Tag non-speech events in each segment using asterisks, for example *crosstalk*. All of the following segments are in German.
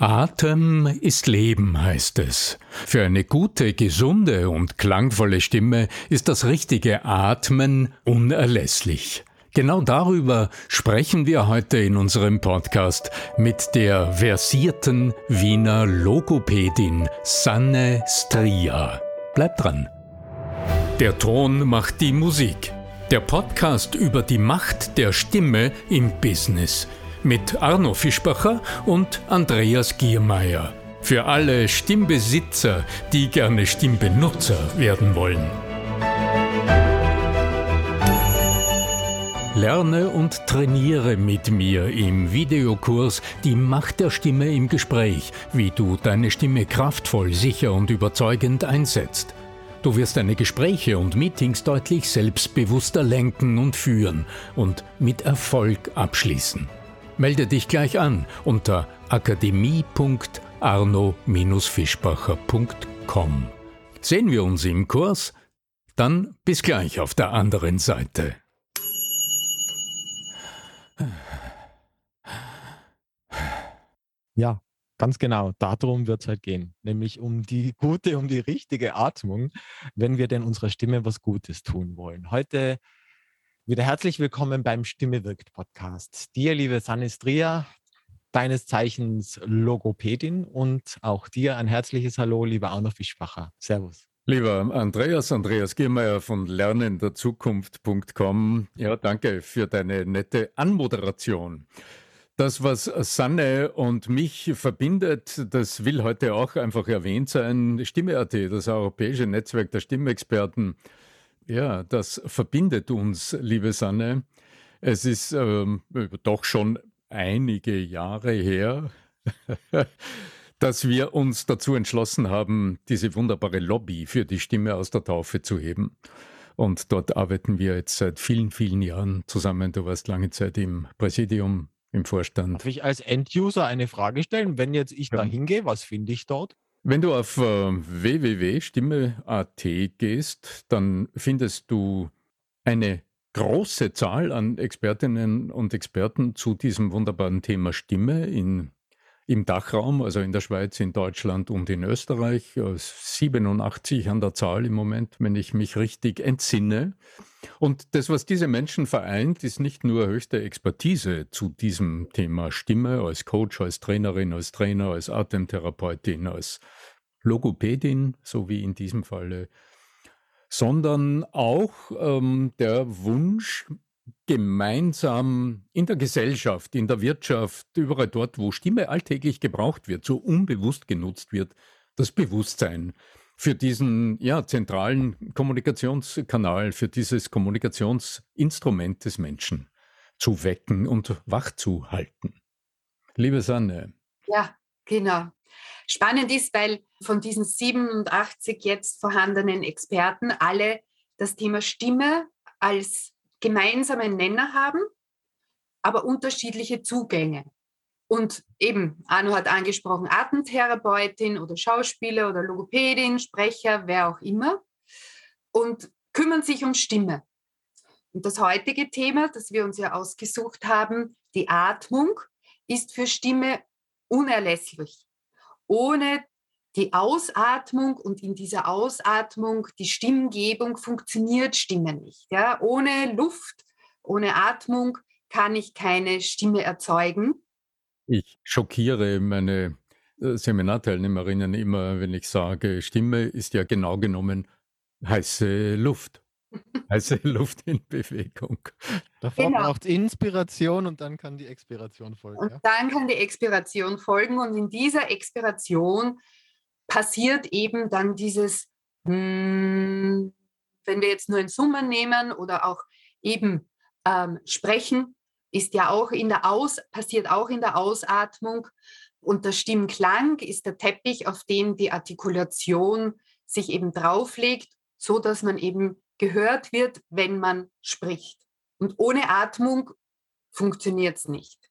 Atem ist Leben, heißt es. Für eine gute, gesunde und klangvolle Stimme ist das richtige Atmen unerlässlich. Genau darüber sprechen wir heute in unserem Podcast mit der versierten Wiener Logopädin Sanne Stria. Bleibt dran. Der Ton macht die Musik. Der Podcast über die Macht der Stimme im Business – mit Arno Fischbacher und Andreas Giermeier. Für alle Stimmbesitzer, die gerne Stimmbenutzer werden wollen. Lerne und trainiere mit mir im Videokurs Die Macht der Stimme im Gespräch, wie du deine Stimme kraftvoll, sicher und überzeugend einsetzt. Du wirst deine Gespräche und Meetings deutlich selbstbewusster lenken und führen und mit Erfolg abschließen. Melde dich gleich an unter akademie.arno-fischbacher.com. Sehen wir uns im Kurs? Dann bis gleich auf der anderen Seite. Ja, ganz genau. Darum wird es halt gehen. Nämlich um die gute, um die richtige Atmung, wenn wir denn unserer Stimme was Gutes tun wollen. Heute wieder herzlich willkommen beim Stimme wirkt Podcast. Dir, liebe Sanistria, deines Zeichens Logopädin und auch dir ein herzliches Hallo, lieber Arno Fischbacher. Servus. Lieber Andreas, Andreas Giermeier von lernenderzukunft.com. Ja, danke für deine nette Anmoderation. Das, was Sanne und mich verbindet, das will heute auch einfach erwähnt sein. Stimme.at, das europäische Netzwerk der Stimmexperten, ja, das verbindet uns, liebe Sanne. Es ist ähm, doch schon einige Jahre her, *laughs* dass wir uns dazu entschlossen haben, diese wunderbare Lobby für die Stimme aus der Taufe zu heben. Und dort arbeiten wir jetzt seit vielen, vielen Jahren zusammen. Du warst lange Zeit im Präsidium, im Vorstand. Darf ich als Enduser eine Frage stellen? Wenn jetzt ich ja. da hingehe, was finde ich dort? Wenn du auf äh, www.stimme.at gehst, dann findest du eine große Zahl an Expertinnen und Experten zu diesem wunderbaren Thema Stimme in, im Dachraum, also in der Schweiz, in Deutschland und in Österreich. 87 an der Zahl im Moment, wenn ich mich richtig entsinne. Und das, was diese Menschen vereint, ist nicht nur höchste Expertise zu diesem Thema Stimme als Coach, als Trainerin, als Trainer, als Atemtherapeutin, als Logopädin, so wie in diesem Falle, sondern auch ähm, der Wunsch, gemeinsam in der Gesellschaft, in der Wirtschaft, überall dort, wo Stimme alltäglich gebraucht wird, so unbewusst genutzt wird, das Bewusstsein für diesen ja, zentralen Kommunikationskanal, für dieses Kommunikationsinstrument des Menschen zu wecken und wach zu halten. Liebe Sanne. Ja, genau. Spannend ist, weil von diesen 87 jetzt vorhandenen Experten alle das Thema Stimme als gemeinsamen Nenner haben, aber unterschiedliche Zugänge. Und eben, Arno hat angesprochen, Atemtherapeutin oder Schauspieler oder Logopädin, Sprecher, wer auch immer, und kümmern sich um Stimme. Und das heutige Thema, das wir uns ja ausgesucht haben, die Atmung, ist für Stimme unerlässlich. Ohne die Ausatmung und in dieser Ausatmung die Stimmgebung funktioniert Stimme nicht. Ja? Ohne Luft, ohne Atmung kann ich keine Stimme erzeugen. Ich schockiere meine äh, Seminarteilnehmerinnen immer, wenn ich sage, Stimme ist ja genau genommen heiße Luft. *laughs* heiße Luft in Bewegung. Davor genau. braucht Inspiration und dann kann die Expiration folgen. Und ja? dann kann die Expiration folgen und in dieser Expiration passiert eben dann dieses, hm, wenn wir jetzt nur ein Summen nehmen oder auch eben ähm, sprechen, ist ja auch in der Aus, passiert auch in der Ausatmung. Und der Stimmklang ist der Teppich, auf den die Artikulation sich eben drauflegt, so dass man eben gehört wird, wenn man spricht. Und ohne Atmung funktioniert es nicht.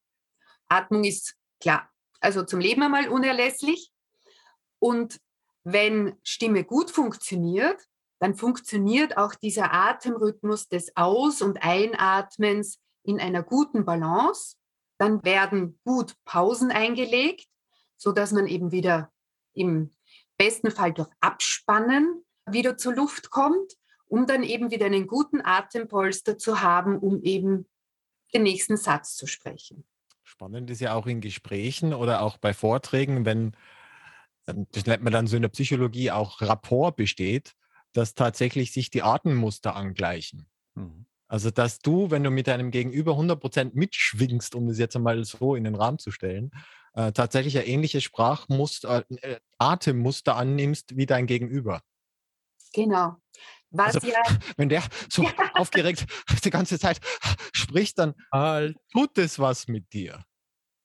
Atmung ist klar, also zum Leben einmal unerlässlich. Und wenn Stimme gut funktioniert, dann funktioniert auch dieser Atemrhythmus des Aus- und Einatmens in einer guten Balance. Dann werden gut Pausen eingelegt. sodass man eben wieder im besten Fall durch Abspannen wieder zur Luft kommt, um dann eben wieder einen guten Atempolster zu haben, um eben den nächsten Satz zu sprechen. Spannend ist ja auch in Gesprächen oder auch bei Vorträgen, wenn, das nennt man dann so in der Psychologie auch Rapport besteht, dass tatsächlich sich die Atemmuster angleichen. Mhm. Also, dass du, wenn du mit deinem Gegenüber 100% mitschwingst, um das jetzt einmal so in den Rahmen zu stellen, äh, tatsächlich ein ähnliches Sprachmuster, äh, Atemmuster annimmst wie dein Gegenüber. Genau. Was also, ja, *laughs* wenn der so ja. aufgeregt *laughs* die ganze Zeit spricht, dann tut es was mit dir.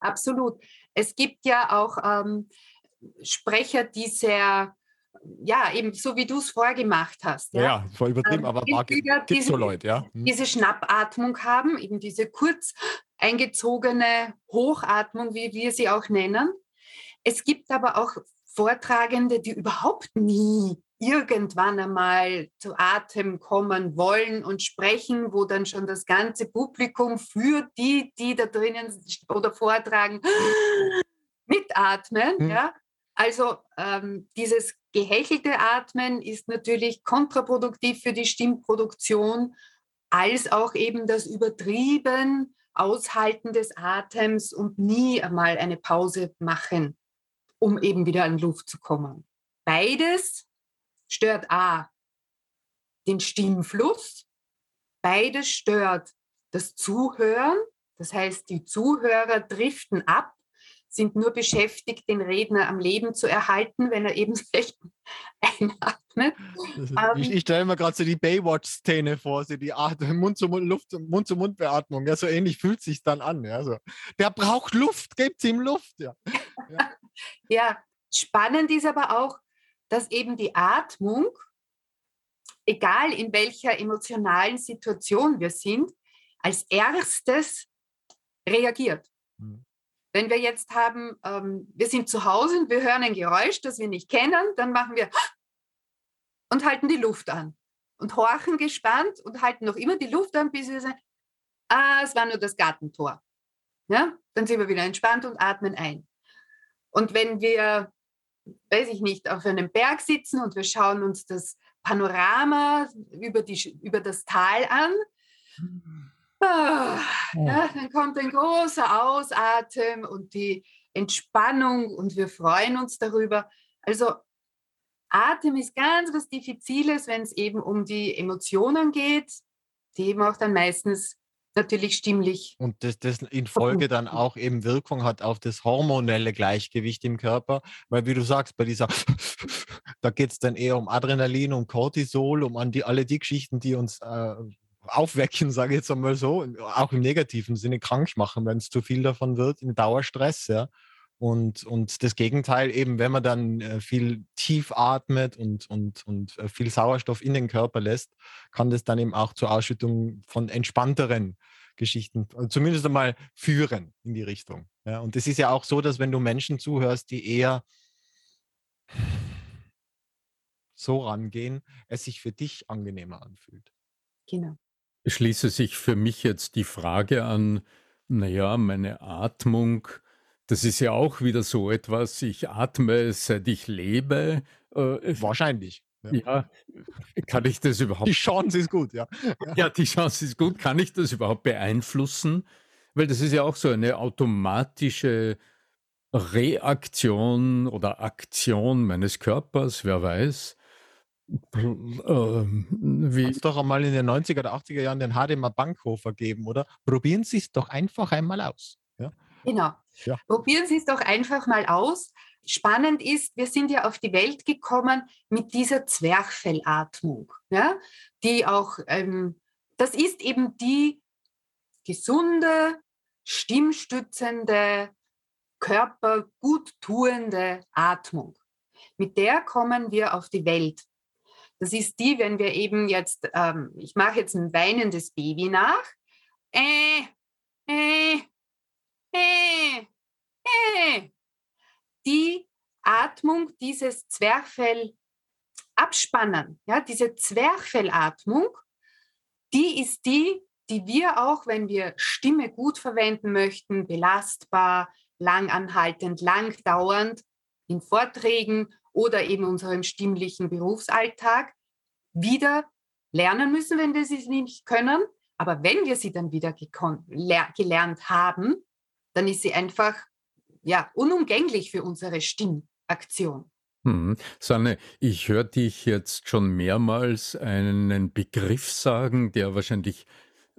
Absolut. Es gibt ja auch ähm, Sprecher, die sehr ja, eben so wie du es vorgemacht hast. Ja, ja voll übertrieben, ähm, aber mag, gibt so Leute, ja. Hm. Diese Schnappatmung haben, eben diese kurz eingezogene Hochatmung, wie wir sie auch nennen. Es gibt aber auch Vortragende, die überhaupt nie irgendwann einmal zu Atem kommen wollen und sprechen, wo dann schon das ganze Publikum für die, die da drinnen oder vortragen, *gasps* mitatmen. Mhm. Ja? Also ähm, dieses gehächelte Atmen ist natürlich kontraproduktiv für die Stimmproduktion, als auch eben das übertrieben Aushalten des Atems und nie einmal eine Pause machen, um eben wieder an Luft zu kommen. Beides stört A den Stimmfluss, beides stört das Zuhören, das heißt, die Zuhörer driften ab sind nur beschäftigt, den Redner am Leben zu erhalten, wenn er eben *laughs* sich einatmet. Ähm, ich, ich stelle mir gerade so die Baywatch-Szene vor, so die Mund-zu-Mund-Luft, Mund-zu-Mund-Beatmung. Ja, so ähnlich fühlt es sich dann an. Ja, so. Der braucht Luft, gebt ihm Luft. Ja. ja. *laughs* ja, spannend ist aber auch, dass eben die Atmung, egal in welcher emotionalen Situation wir sind, als erstes reagiert. Mhm. Wenn wir jetzt haben, ähm, wir sind zu Hause und wir hören ein Geräusch, das wir nicht kennen, dann machen wir und halten die Luft an und horchen gespannt und halten noch immer die Luft an, bis wir sagen, ah, es war nur das Gartentor. Ja? Dann sind wir wieder entspannt und atmen ein. Und wenn wir, weiß ich nicht, auf einem Berg sitzen und wir schauen uns das Panorama über, die, über das Tal an, Ah, ja, dann kommt ein großer Ausatmen und die Entspannung und wir freuen uns darüber. Also Atem ist ganz was Diffiziles, wenn es eben um die Emotionen geht, die eben auch dann meistens natürlich stimmlich. Und das, das in Folge dann auch eben Wirkung hat auf das hormonelle Gleichgewicht im Körper, weil wie du sagst, bei dieser, *laughs* da geht es dann eher um Adrenalin, um Cortisol, um an die, alle die Geschichten, die uns äh, aufwecken, *laughs* sage ich jetzt einmal so, auch im negativen Sinne krank machen, wenn es zu viel davon wird, in Dauerstress, ja. Und, und das Gegenteil eben, wenn man dann äh, viel tief atmet und, und, und äh, viel Sauerstoff in den Körper lässt, kann das dann eben auch zur Ausschüttung von entspannteren Geschichten äh, zumindest einmal führen in die Richtung. Ja, und es ist ja auch so, dass wenn du Menschen zuhörst, die eher so rangehen, es sich für dich angenehmer anfühlt. Genau schließe sich für mich jetzt die Frage an, naja, meine Atmung, das ist ja auch wieder so etwas, ich atme, seit ich lebe. Äh, Wahrscheinlich. Ja. ja. kann ich das überhaupt? Die Chance ist gut, ja. *laughs* Ja, die Chance ist gut. Kann ich das überhaupt beeinflussen? Weil das ist ja auch so eine automatische Reaktion oder Aktion meines Körpers, wer weiß. Ähm, wie Hat doch einmal in den 90er oder 80er Jahren den Hademar Bankhofer geben, oder? Probieren Sie es doch einfach einmal aus. Ja? Genau. Ja. Probieren Sie es doch einfach mal aus. Spannend ist, wir sind ja auf die Welt gekommen mit dieser Zwerchfellatmung, ja? die auch, ähm, das ist eben die gesunde, stimmstützende, körperguttuende Atmung. Mit der kommen wir auf die Welt. Das ist die, wenn wir eben jetzt, ähm, ich mache jetzt ein weinendes Baby nach. Äh, äh, äh, äh. Die Atmung, dieses Zwerchfell abspannen, ja, diese Zwerchfellatmung, die ist die, die wir auch, wenn wir Stimme gut verwenden möchten, belastbar, langanhaltend, langdauernd in Vorträgen oder eben unserem stimmlichen Berufsalltag wieder lernen müssen, wenn wir sie nicht können. Aber wenn wir sie dann wieder gelernt haben, dann ist sie einfach ja, unumgänglich für unsere Stimmaktion. Hm. Sanne, ich höre dich jetzt schon mehrmals einen Begriff sagen, der wahrscheinlich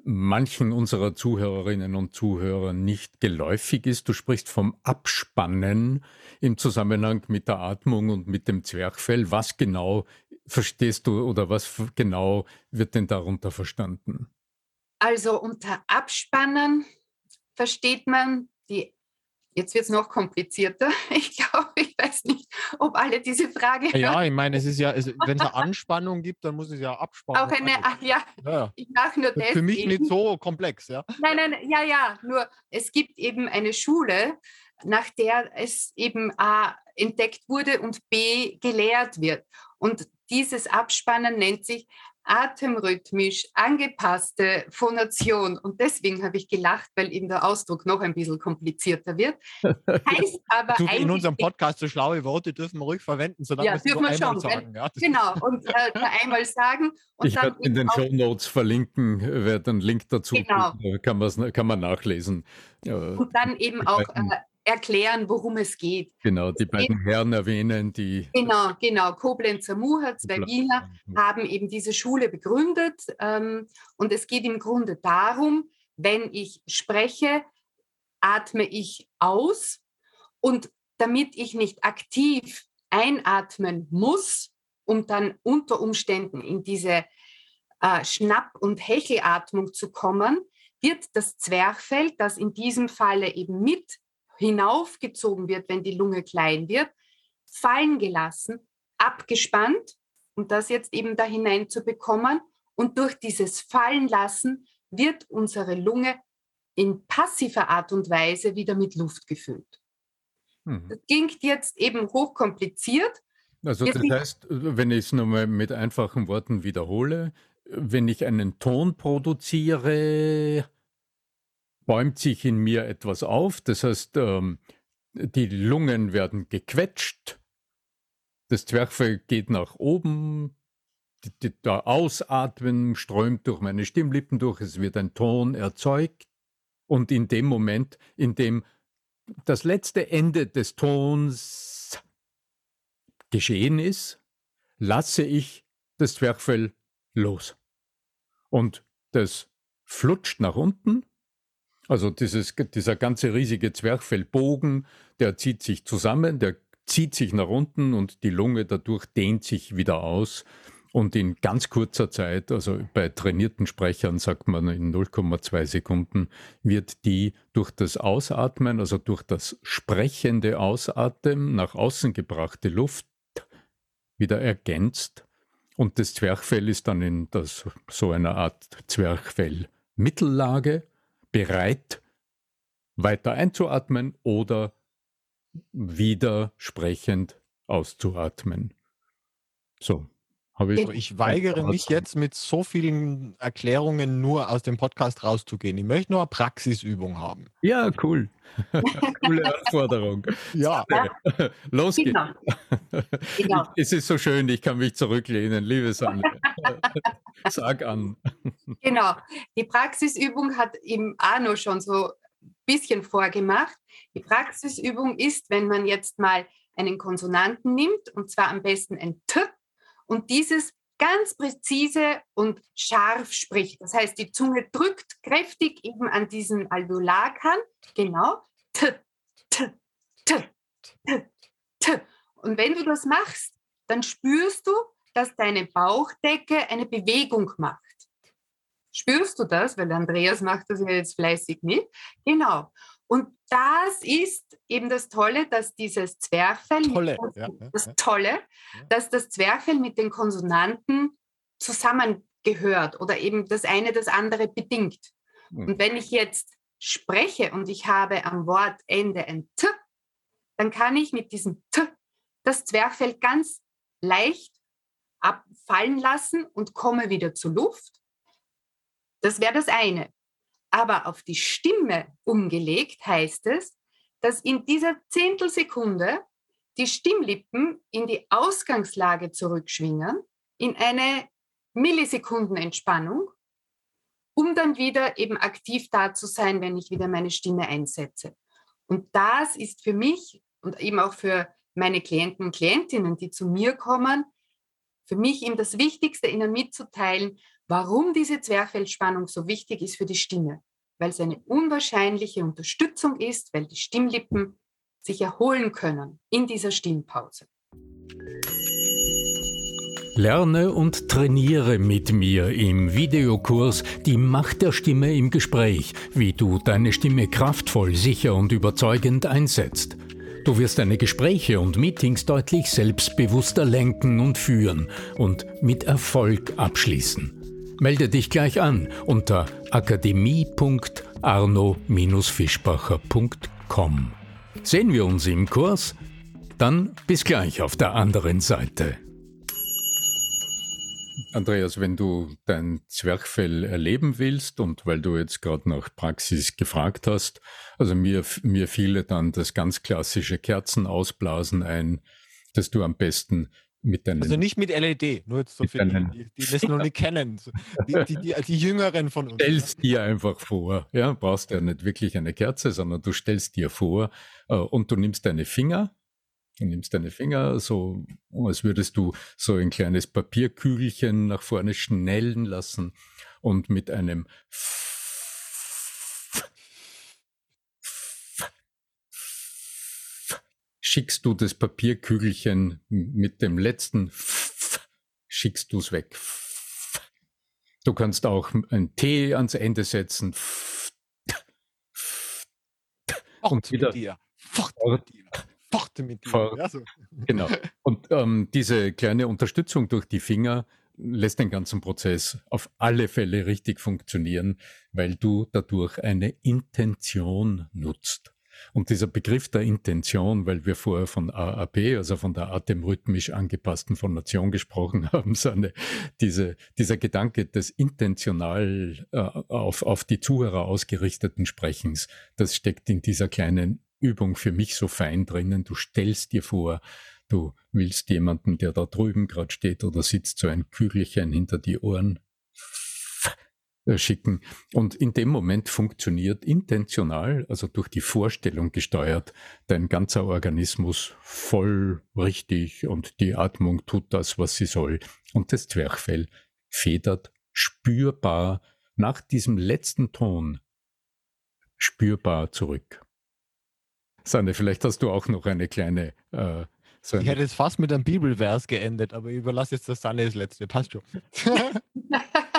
manchen unserer Zuhörerinnen und Zuhörer nicht geläufig ist. Du sprichst vom Abspannen im Zusammenhang mit der Atmung und mit dem Zwerchfell. Was genau verstehst du oder was genau wird denn darunter verstanden? Also unter Abspannen versteht man die Jetzt wird es noch komplizierter. *laughs* Ich glaube, ich weiß nicht, ob alle diese Frage. Ja, ich meine, es ist ja, wenn es *laughs* eine Anspannung gibt, dann muss es ja abspannen. Auch eine, ach, ja, ja, ich mache nur das. Für mich eben. nicht so komplex, ja. Nein, nein, ja, ja, nur es gibt eben eine Schule, nach der es eben A entdeckt wurde und B gelehrt wird. Und dieses Abspannen nennt sich atemrhythmisch angepasste Phonation. Und deswegen habe ich gelacht, weil eben der Ausdruck noch ein bisschen komplizierter wird. *laughs* Heißt aber du, in unserem Podcast so schlaue Worte dürfen wir ruhig verwenden, solange ja, wir es schon, sagen. Ja, genau, und äh, einmal sagen. Und ich werde in den Show Notes verlinken, werde einen Link dazu. Genau. Kann, kann man nachlesen. und dann eben auch äh, erklären, worum es geht. Genau, die beiden geht, Herren erwähnen, die. Genau, genau. Koblenzer Muher, zwei Wiener, haben eben diese Schule begründet. Ähm, und es geht im Grunde darum, wenn ich spreche, atme ich aus. Und damit ich nicht aktiv einatmen muss, um dann unter Umständen in diese äh, Schnapp- und Hechelatmung zu kommen, wird das Zwerchfell, das in diesem Falle eben mit hinaufgezogen wird, wenn die Lunge klein wird, fallen gelassen, abgespannt, um das jetzt eben da hinein zu bekommen. Und durch dieses Fallenlassen wird unsere Lunge in passiver Art und Weise wieder mit Luft gefüllt. Mhm. Das klingt jetzt eben hochkompliziert. Also das heißt, wenn ich es nochmal mit einfachen Worten wiederhole, wenn ich einen Ton produziere, bäumt sich in mir etwas auf. Das heißt, ähm, die Lungen werden gequetscht, das Zwerchfell geht nach oben, der Ausatmen strömt durch meine Stimmlippen durch, es wird ein Ton erzeugt. Und in dem Moment, in dem das letzte Ende des Tons geschehen ist, lasse ich das Zwerchfell los. Und das flutscht nach unten also dieses, dieser ganze riesige Zwerchfellbogen, der zieht sich zusammen, der zieht sich nach unten und die Lunge dadurch dehnt sich wieder aus. Und in ganz kurzer Zeit, also bei trainierten Sprechern sagt man in 0,2 Sekunden, wird die durch das Ausatmen, also durch das sprechende Ausatmen nach außen gebrachte Luft wieder ergänzt. Und das Zwerchfell ist dann in das, so einer Art Zwerchfell-Mittellage bereit, weiter einzuatmen oder wieder sprechend auszuatmen. So. Habe ich, ich weigere mich jetzt mit so vielen Erklärungen nur aus dem Podcast rauszugehen. Ich möchte nur eine Praxisübung haben. Ja, cool. *laughs* Coole Anforderung. Ja. *laughs* Los geht's. Genau. Genau. *laughs* Es ist so schön, ich kann mich zurücklehnen, liebe Sanne. Sag an. Genau. Die Praxisübung hat eben Arno schon so ein bisschen vorgemacht. Die Praxisübung ist, wenn man jetzt mal einen Konsonanten nimmt, und zwar am besten ein T und dieses ganz präzise und scharf spricht. Das heißt, die Zunge drückt kräftig eben an diesen Alveolarkern. Genau. T, t, t, t, t. Und wenn du das machst, dann spürst du, dass deine Bauchdecke eine Bewegung macht. Spürst du das? Weil Andreas macht das ja jetzt fleißig mit. Genau. Und das ist eben das Tolle, dass dieses Zwerchfell, Tolle, das, ja, das ja. Tolle, dass das Zwerchfell mit den Konsonanten zusammengehört oder eben das eine das andere bedingt. Mhm. Und wenn ich jetzt spreche und ich habe am Wortende ein T, dann kann ich mit diesem T das Zwerchfell ganz leicht abfallen lassen und komme wieder zur Luft. Das wäre das eine. Aber auf die Stimme umgelegt heißt es, dass in dieser Zehntelsekunde die Stimmlippen in die Ausgangslage zurückschwingen, in eine Millisekundenentspannung, um dann wieder eben aktiv da zu sein, wenn ich wieder meine Stimme einsetze. Und das ist für mich und eben auch für meine Klienten und Klientinnen, die zu mir kommen, für mich eben das Wichtigste, ihnen mitzuteilen, warum diese Zwerchfellspannung so wichtig ist für die Stimme. Weil es eine unwahrscheinliche Unterstützung ist, weil die Stimmlippen sich erholen können in dieser Stimmpause. Lerne und trainiere mit mir im Videokurs Die Macht der Stimme im Gespräch, wie du deine Stimme kraftvoll, sicher und überzeugend einsetzt. Du wirst deine Gespräche und Meetings deutlich selbstbewusster lenken und führen und mit Erfolg abschließen. Melde dich gleich an unter akademie.arno-fischbacher.com. Sehen wir uns im Kurs? Dann bis gleich auf der anderen Seite. Andreas, wenn du dein Zwerchfell erleben willst und weil du jetzt gerade nach Praxis gefragt hast, also mir, mir fiele dann das ganz klassische Kerzenausblasen ein, dass du am besten mit deinen. Also nicht mit LED, nur jetzt so für die, die, die das noch nicht kennen. Die, die, die, die Jüngeren von uns. Stellst dir einfach vor, ja, brauchst ja nicht wirklich eine Kerze, sondern du stellst dir vor äh, und du nimmst deine Finger Du nimmst deine Finger so, als würdest du so ein kleines Papierkügelchen nach vorne schnellen lassen und mit einem schickst du das Papierkügelchen mit dem letzten schickst du es weg. Du kannst auch ein T ans Ende setzen. Und wieder, mit dir. Fort mit dir fochte mit dir. Ja, so. Genau. Und ähm, diese kleine Unterstützung durch die Finger lässt den ganzen Prozess auf alle Fälle richtig funktionieren, weil du dadurch eine Intention nutzt. Und dieser Begriff der Intention, weil wir vorher von AAP, also von der atemrhythmisch angepassten Phonation gesprochen *laughs* haben, so eine, diese, dieser Gedanke des intentional äh, auf, auf die Zuhörer ausgerichteten Sprechens, das steckt in dieser kleinen Übung für mich so fein drinnen. Du stellst dir vor, du willst jemanden, der da drüben gerade steht oder sitzt, so ein Kügelchen hinter die Ohren schicken. Und in dem Moment funktioniert intentional, also durch die Vorstellung gesteuert, dein ganzer Organismus voll richtig und die Atmung tut das, was sie soll. Und das Zwerchfell federt spürbar nach diesem letzten Ton spürbar zurück. Sande, vielleicht hast du auch noch eine kleine. Äh, so ich hätte jetzt fast mit einem Bibelvers geendet, aber ich überlasse jetzt das Sande das letzte. Passt schon. *laughs* *laughs*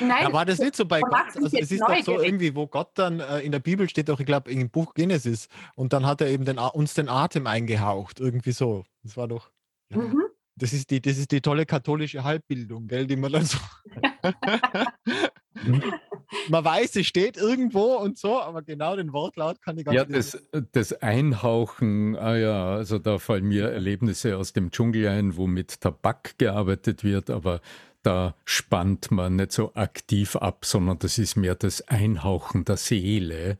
Nein, ja, war das nicht so bei Gott? Also es ist doch so irgendwie, wo Gott dann äh, in der Bibel steht, doch ich glaube im Buch Genesis und dann hat er eben den, uns den Atem eingehaucht, irgendwie so. Das war doch. Ja. Mhm. Das ist die, das ist die tolle katholische Halbbildung, gell, die man dann so. *laughs* *laughs* *laughs* man weiß, es steht irgendwo und so, aber genau den Wortlaut kann ich gar ja, nicht. Ja, das, das Einhauchen, ah ja, also da fallen mir Erlebnisse aus dem Dschungel ein, wo mit Tabak gearbeitet wird, aber da spannt man nicht so aktiv ab, sondern das ist mehr das Einhauchen der Seele.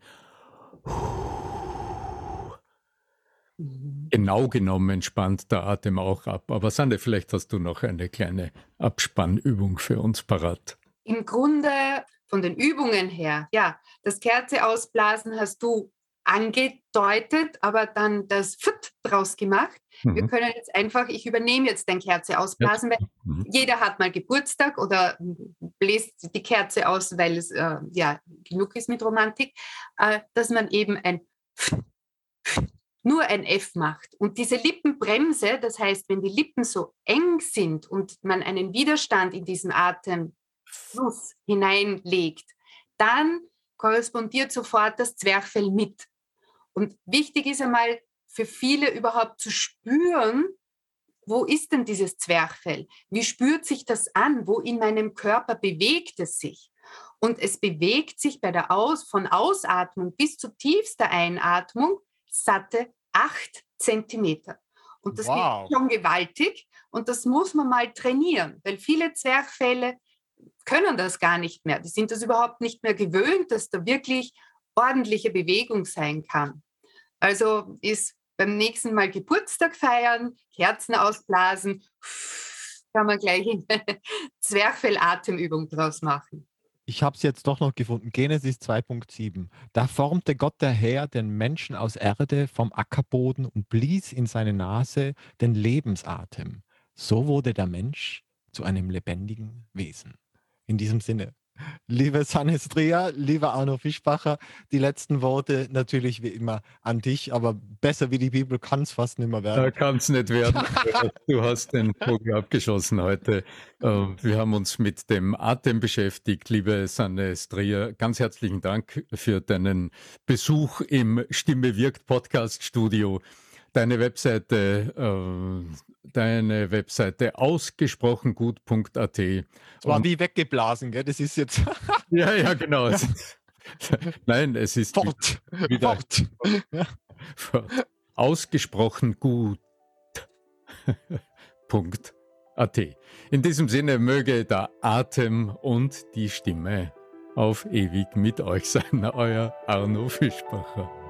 Mhm. Genau genommen spannt der Atem auch ab. Aber Sande, vielleicht hast du noch eine kleine Abspannübung für uns parat. Im Grunde von den Übungen her, ja, das Kerze ausblasen hast du angedeutet, aber dann das Pfitt draus gemacht. Mhm. Wir können jetzt einfach, ich übernehme jetzt den Kerze ausblasen, weil mhm. jeder hat mal Geburtstag oder bläst die Kerze aus, weil es äh, ja genug ist mit Romantik, äh, dass man eben ein nur ein F macht. Und diese Lippenbremse, das heißt, wenn die Lippen so eng sind und man einen Widerstand in diesen Atem Fluss hineinlegt, dann korrespondiert sofort das Zwerchfell mit. Und wichtig ist einmal für viele überhaupt zu spüren, wo ist denn dieses Zwerchfell? Wie spürt sich das an? Wo in meinem Körper bewegt es sich? Und es bewegt sich bei der Aus, von Ausatmung bis zu tiefster Einatmung satte acht Zentimeter. Und das wow. geht schon gewaltig und das muss man mal trainieren, weil viele Zwerchfälle können das gar nicht mehr. Die sind das überhaupt nicht mehr gewöhnt, dass da wirklich ordentliche Bewegung sein kann. Also ist beim nächsten Mal Geburtstag feiern, Kerzen ausblasen, kann man gleich eine *laughs* Zwerchfell-Atemübung draus machen. Ich habe es jetzt doch noch gefunden. Genesis 2.7. Da formte Gott der Herr den Menschen aus Erde vom Ackerboden und blies in seine Nase den Lebensatem. So wurde der Mensch zu einem lebendigen Wesen. In diesem Sinne, Liebe Sanestria, lieber Arno Fischbacher, die letzten Worte natürlich wie immer an dich, aber besser wie die Bibel kann es fast nicht mehr werden. Da kann es nicht werden. *laughs* du hast den Vogel abgeschossen heute. Ähm, wir haben uns mit dem Atem beschäftigt, liebe Sanestria. Ganz herzlichen Dank für deinen Besuch im Stimme wirkt Podcast Studio deine Webseite, äh, deine Webseite ausgesprochengut.at. Es war wie weggeblasen, gell? Das ist jetzt. *laughs* ja, ja, genau. Ja. *laughs* Nein, es ist fort. Wieder fort. Ja. fort. Ausgesprochen gut. Punkt. AT. In diesem Sinne möge der Atem und die Stimme auf ewig mit euch sein, *laughs* euer Arno Fischbacher.